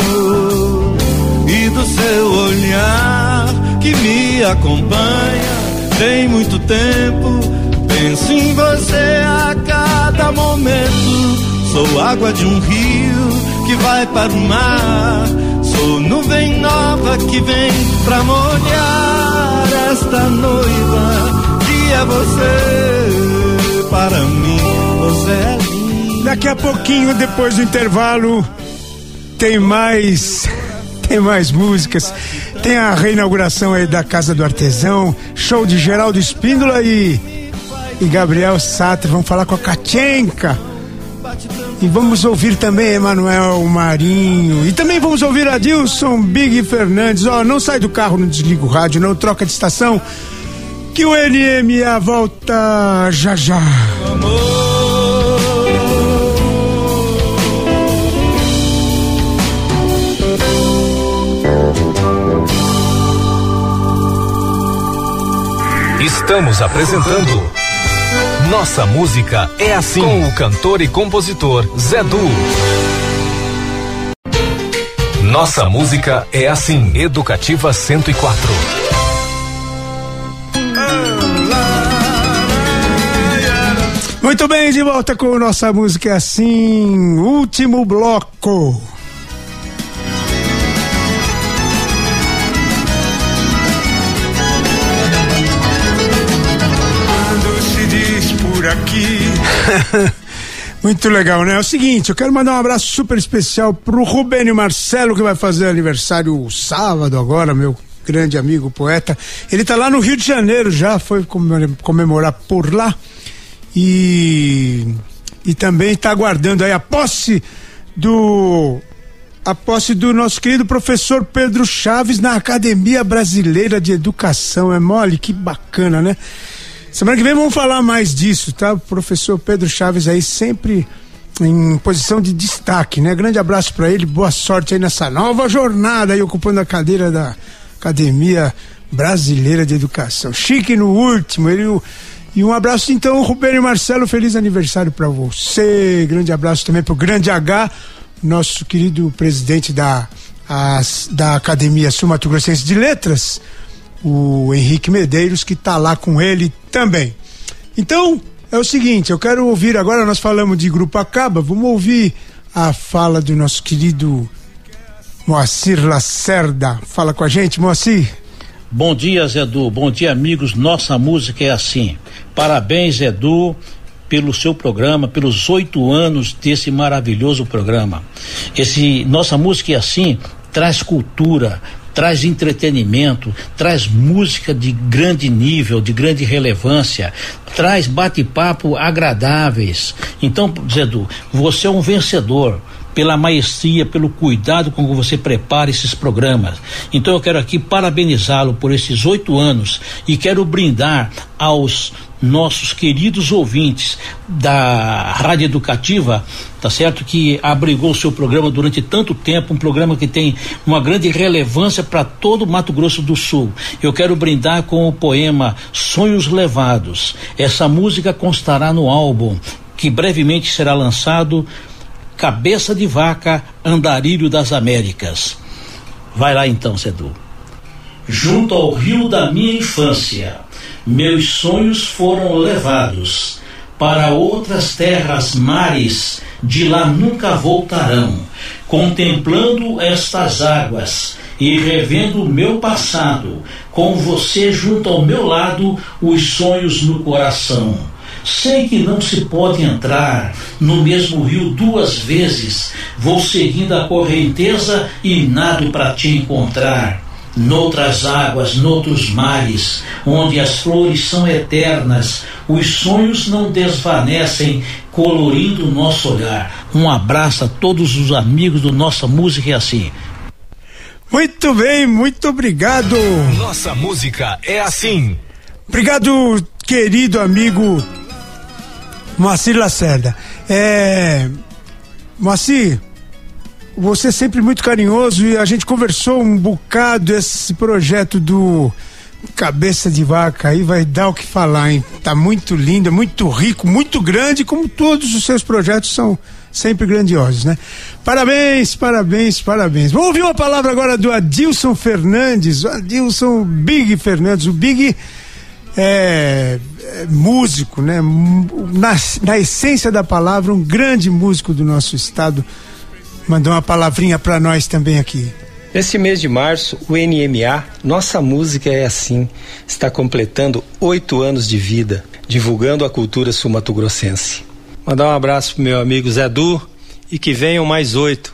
e do seu olhar que me acompanha. Tem muito tempo Penso em você a cada momento. Sou água de um rio que vai para o mar. Sou nuvem nova que vem pra molhar esta noiva que é você. Para mim, você é linda. Daqui a pouquinho, depois do intervalo, tem mais. (laughs) Tem mais músicas. Tem a reinauguração aí da Casa do Artesão, show de Geraldo Espíndola e e Gabriel Satter. Vamos falar com a Katchenka. E vamos ouvir também Emanuel Marinho. E também vamos ouvir Adilson Big Fernandes. Ó, oh, não sai do carro, não desliga o rádio, não troca de estação. Que o NMA volta já já. Estamos apresentando nossa música é assim. Com o cantor e compositor Zé Du. Nossa música é assim. Educativa 104. Muito bem, de volta com nossa música é assim. Último bloco. (laughs) Muito legal, né? É o seguinte, eu quero mandar um abraço super especial pro Rubênio Marcelo, que vai fazer aniversário sábado agora, meu grande amigo poeta. Ele tá lá no Rio de Janeiro já, foi comemorar por lá. E, e também tá aguardando aí a posse do a posse do nosso querido professor Pedro Chaves na Academia Brasileira de Educação. É mole? Que bacana, né? Semana que vem vamos falar mais disso, tá? O professor Pedro Chaves aí sempre em posição de destaque, né? Grande abraço para ele, boa sorte aí nessa nova jornada aí ocupando a cadeira da Academia Brasileira de Educação. Chique no último, ele e um abraço então, Rubênio Marcelo, feliz aniversário para você. Grande abraço também pro Grande H, nosso querido presidente da as, da Academia Sul Mato Grossense de Letras o Henrique Medeiros, que está lá com ele também. Então, é o seguinte, eu quero ouvir agora, nós falamos de Grupo Acaba, vamos ouvir a fala do nosso querido Moacir Lacerda. Fala com a gente, Moacir. Bom dia, Zedu. Bom dia, amigos. Nossa música é assim. Parabéns, Edu, pelo seu programa, pelos oito anos desse maravilhoso programa. Esse Nossa Música é assim traz cultura, traz entretenimento, traz música de grande nível, de grande relevância, traz bate-papo agradáveis. Então, Zedu, você é um vencedor. Pela maestria, pelo cuidado com que você prepara esses programas. Então eu quero aqui parabenizá-lo por esses oito anos e quero brindar aos nossos queridos ouvintes da Rádio Educativa, tá certo? Que abrigou o seu programa durante tanto tempo, um programa que tem uma grande relevância para todo o Mato Grosso do Sul. Eu quero brindar com o poema Sonhos Levados. Essa música constará no álbum que brevemente será lançado Cabeça de Vaca, Andarilho das Américas. Vai lá então, Cedu. Junto ao rio da minha infância, meus sonhos foram levados para outras terras, mares, de lá nunca voltarão. Contemplando estas águas e revendo o meu passado, com você junto ao meu lado, os sonhos no coração. Sei que não se pode entrar no mesmo rio duas vezes. Vou seguindo a correnteza e nado para te encontrar noutras águas, noutros mares, onde as flores são eternas, os sonhos não desvanecem, colorindo o nosso olhar. Um abraço a todos os amigos do Nossa Música é assim. Muito bem, muito obrigado. Nossa música é assim. Obrigado, querido amigo Moacir Lacerda. É. Moacir, você é sempre muito carinhoso e a gente conversou um bocado esse projeto do Cabeça de Vaca aí vai dar o que falar, hein? Tá muito lindo, é muito rico, muito grande, como todos os seus projetos são sempre grandiosos, né? Parabéns, parabéns, parabéns. Vamos ouvir uma palavra agora do Adilson Fernandes, Adilson Big Fernandes, o Big é, é músico, né? Na, na essência da palavra, um grande músico do nosso estado mandou uma palavrinha para nós também aqui. Nesse mês de março, o NMA, Nossa Música é Assim, está completando oito anos de vida, divulgando a cultura sul-mato-grossense. Mandar um abraço pro meu amigo Zé Du e que venham mais oito.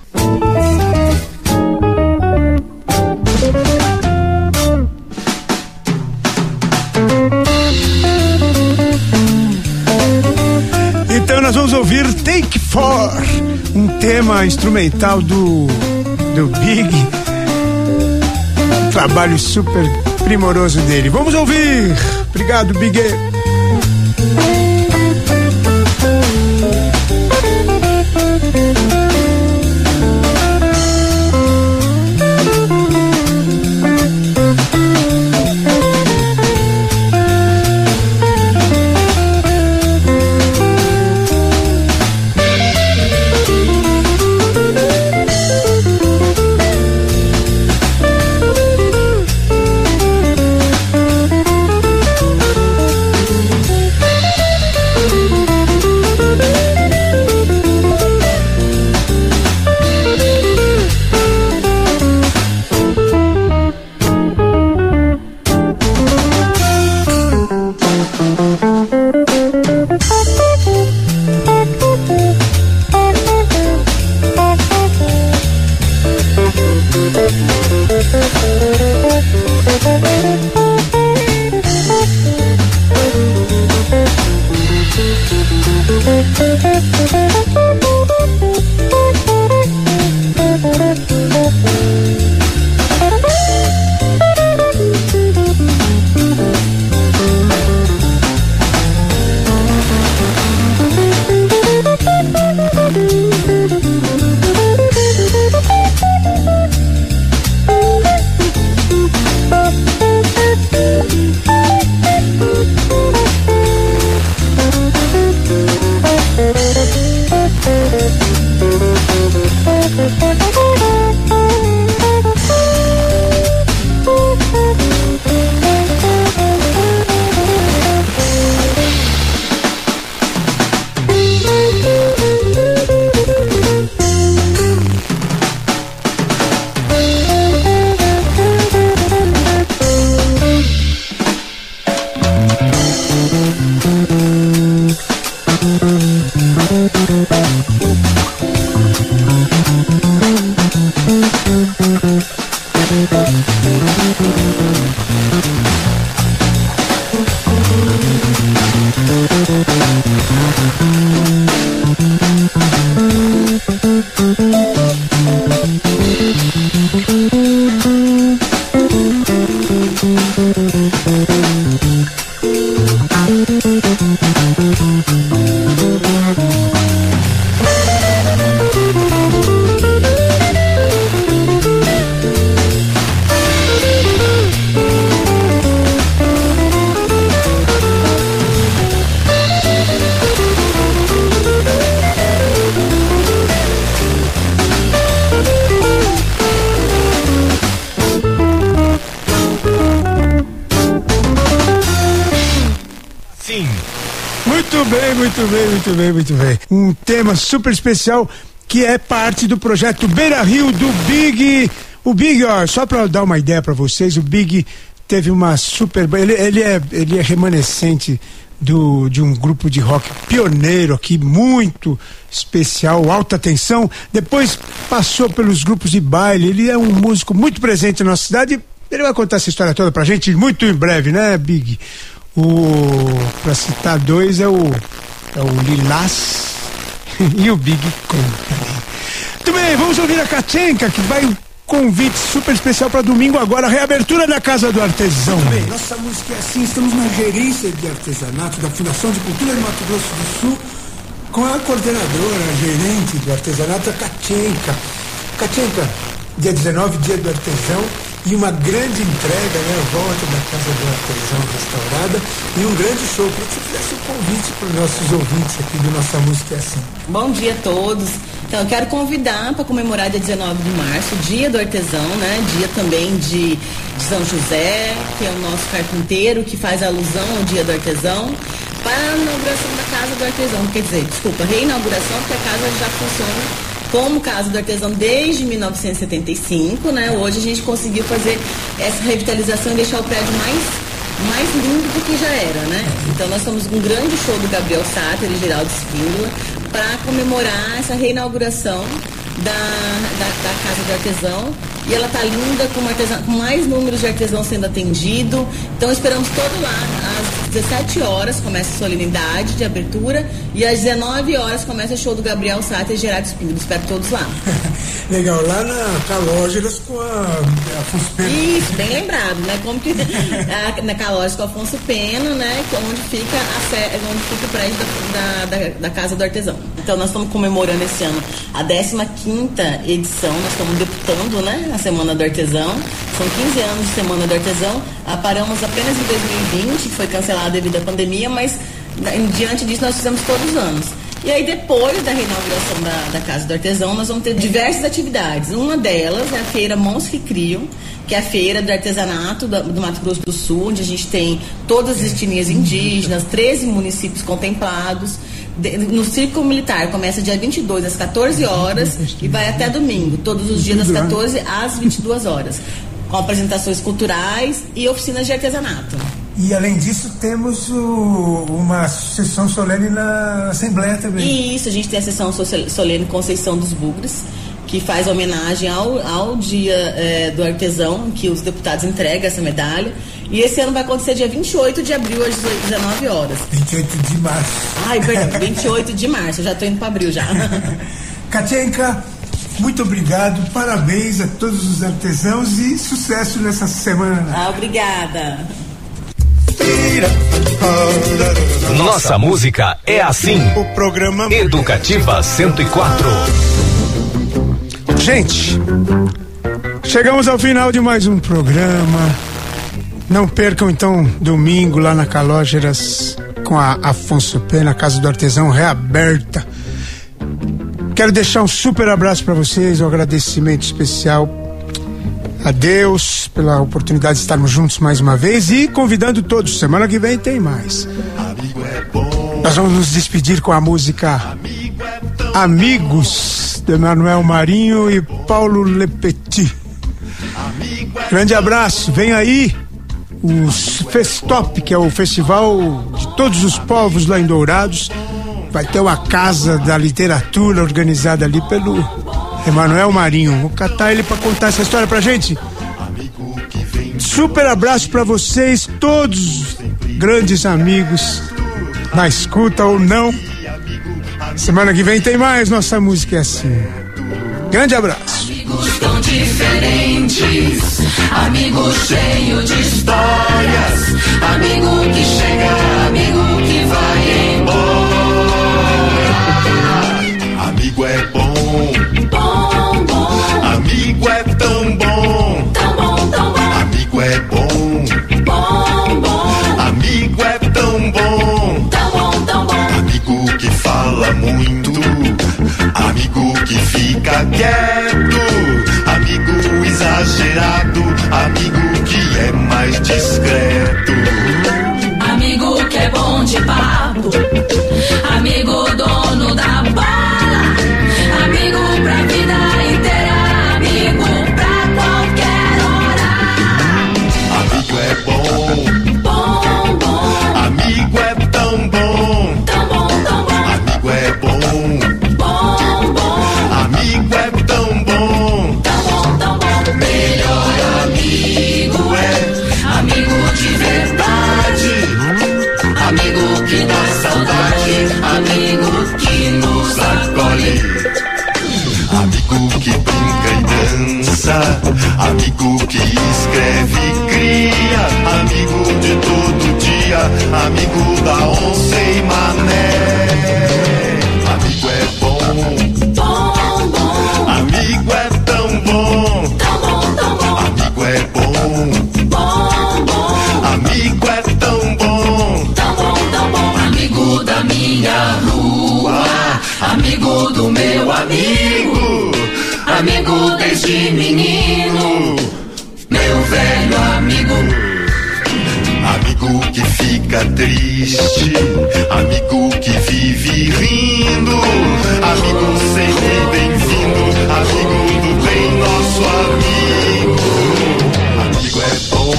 Então nós vamos ouvir Take Four um tema instrumental do, do Big. Trabalho super primoroso dele. Vamos ouvir. Obrigado, Big. Bem, muito bem. Um tema super especial que é parte do projeto Beira Rio do Big. O Big, ó, só para dar uma ideia para vocês, o Big teve uma super. Ele, ele, é, ele é remanescente do, de um grupo de rock pioneiro aqui, muito especial, alta tensão. Depois passou pelos grupos de baile. Ele é um músico muito presente na nossa cidade. Ele vai contar essa história toda pra gente muito em breve, né, Big? O, pra citar dois, é o, é o Lilás (laughs) e o Big Company. Muito bem, vamos ouvir a Kachenka, que vai um convite super especial para domingo agora, reabertura da Casa do Artesão. Muito bem, nossa música é assim, estamos na gerência de artesanato da Fundação de Cultura de Mato Grosso do Sul, com a coordenadora, a gerente do artesanato, a Kachenka. Kachenka, dia 19, dia do artesão, e uma grande entrega, né? A volta da Casa do Artesão restaurada e um grande show. Queria que você fizesse um convite para os nossos ouvintes aqui do Nossa Música é Assim. Bom dia a todos. Então, eu quero convidar para comemorar dia 19 de março, dia do artesão, né? Dia também de, de São José, que é o nosso carpinteiro, que faz alusão ao dia do artesão, para a inauguração da Casa do Artesão. Quer dizer, desculpa, reinauguração, porque a casa já funciona como Casa do Artesão desde 1975, né? Hoje a gente conseguiu fazer essa revitalização e deixar o prédio mais, mais lindo do que já era, né? Então nós estamos com um grande show do Gabriel Sáter e Geraldo Espíndola para comemorar essa reinauguração da, da, da, Casa do Artesão. E ela tá linda, com, artesão, com mais números de artesão sendo atendido. Então esperamos todo lá. Às 17 horas começa a solenidade de abertura e às 19 horas começa o show do Gabriel Sata e Gerardo Espírito. Espero todos lá. (laughs) Legal, lá na Calógeras com a, Afonso Pena. Isso, bem lembrado, né? Como que (laughs) a, na Calógeras com Afonso Pena, né? É onde fica, a, onde fica o prédio da, da, da, Casa do Artesão. Então nós estamos comemorando esse ano a 15 edição, nós estamos deputando, né? A Semana do Artesão. São 15 anos de Semana do Artesão. Ah, paramos apenas em 2020, que foi cancelado devido à pandemia, mas diante disso nós fizemos todos os anos. E aí, depois da reinauguração da, da, Casa do Artesão, nós vamos ter diversas atividades. Uma delas é a Feira Mãos que Criam, que é a feira do artesanato do, do Mato Grosso do Sul, onde a gente tem todas as etnias indígenas, 13 municípios contemplados. De, no Círculo Militar, começa dia 22 às 14 horas e vai até domingo, todos os dias das 14 às 22 horas, com apresentações culturais e oficinas de artesanato. E além disso, temos o, uma sessão solene na Assembleia também. Isso, a gente tem a sessão solene Conceição dos Bugres, que faz homenagem ao, ao Dia é, do Artesão, que os deputados entregam essa medalha. E esse ano vai acontecer dia 28 de abril, às 19 horas. 28 de março. Ai, perdão, 28 de março, eu já estou indo para abril já. (laughs) Katienka, muito obrigado, parabéns a todos os artesãos e sucesso nessa semana. Ah, obrigada. Nossa música é assim. O programa Educativa 104. Gente, chegamos ao final de mais um programa. Não percam então domingo lá na Calógeras com a Afonso Pena, Casa do Artesão reaberta. Quero deixar um super abraço para vocês, um agradecimento especial a Deus pela oportunidade de estarmos juntos mais uma vez e convidando todos. Semana que vem tem mais. Nós vamos nos despedir com a música Amigos de Manuel Marinho e Paulo Lepetit. Grande abraço, vem aí o Festop, que é o festival de todos os povos lá em Dourados. Vai ter uma casa da literatura organizada ali pelo Emanuel Marinho. Vou catar ele para contar essa história pra gente. Super abraço para vocês, todos grandes amigos, na escuta ou não. Semana que vem tem mais, nossa música é assim. Grande abraço. Amigos tão diferentes, amigo cheio de histórias, amigo que chega, amigo que vai embora. Amigo é bom amigo que fica quieto, amigo exagerado, amigo que é mais discreto. Amigo que é bom de papo, amigo do que escreve e cria, amigo de todo dia, amigo da onça menino, meu velho amigo. Amigo que fica triste, amigo que vive rindo, amigo sempre bem-vindo, amigo do bem, nosso amigo. Amigo é bom,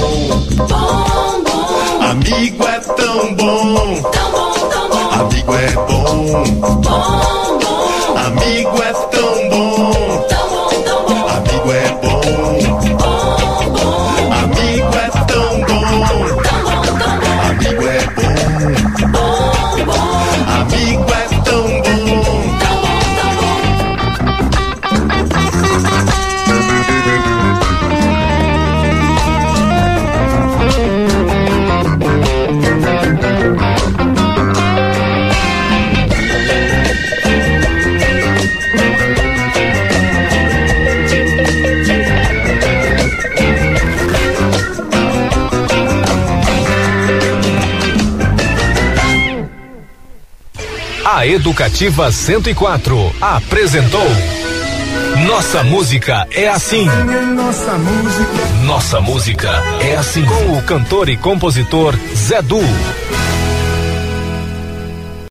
Bom, bom, amigo é tão bom, tão bom, tão bom, amigo é bom, bom, bom, amigo é Educativa 104 apresentou Nossa Música é Assim. Nossa música. Nossa Música é Assim. Com o cantor e compositor Zé Du.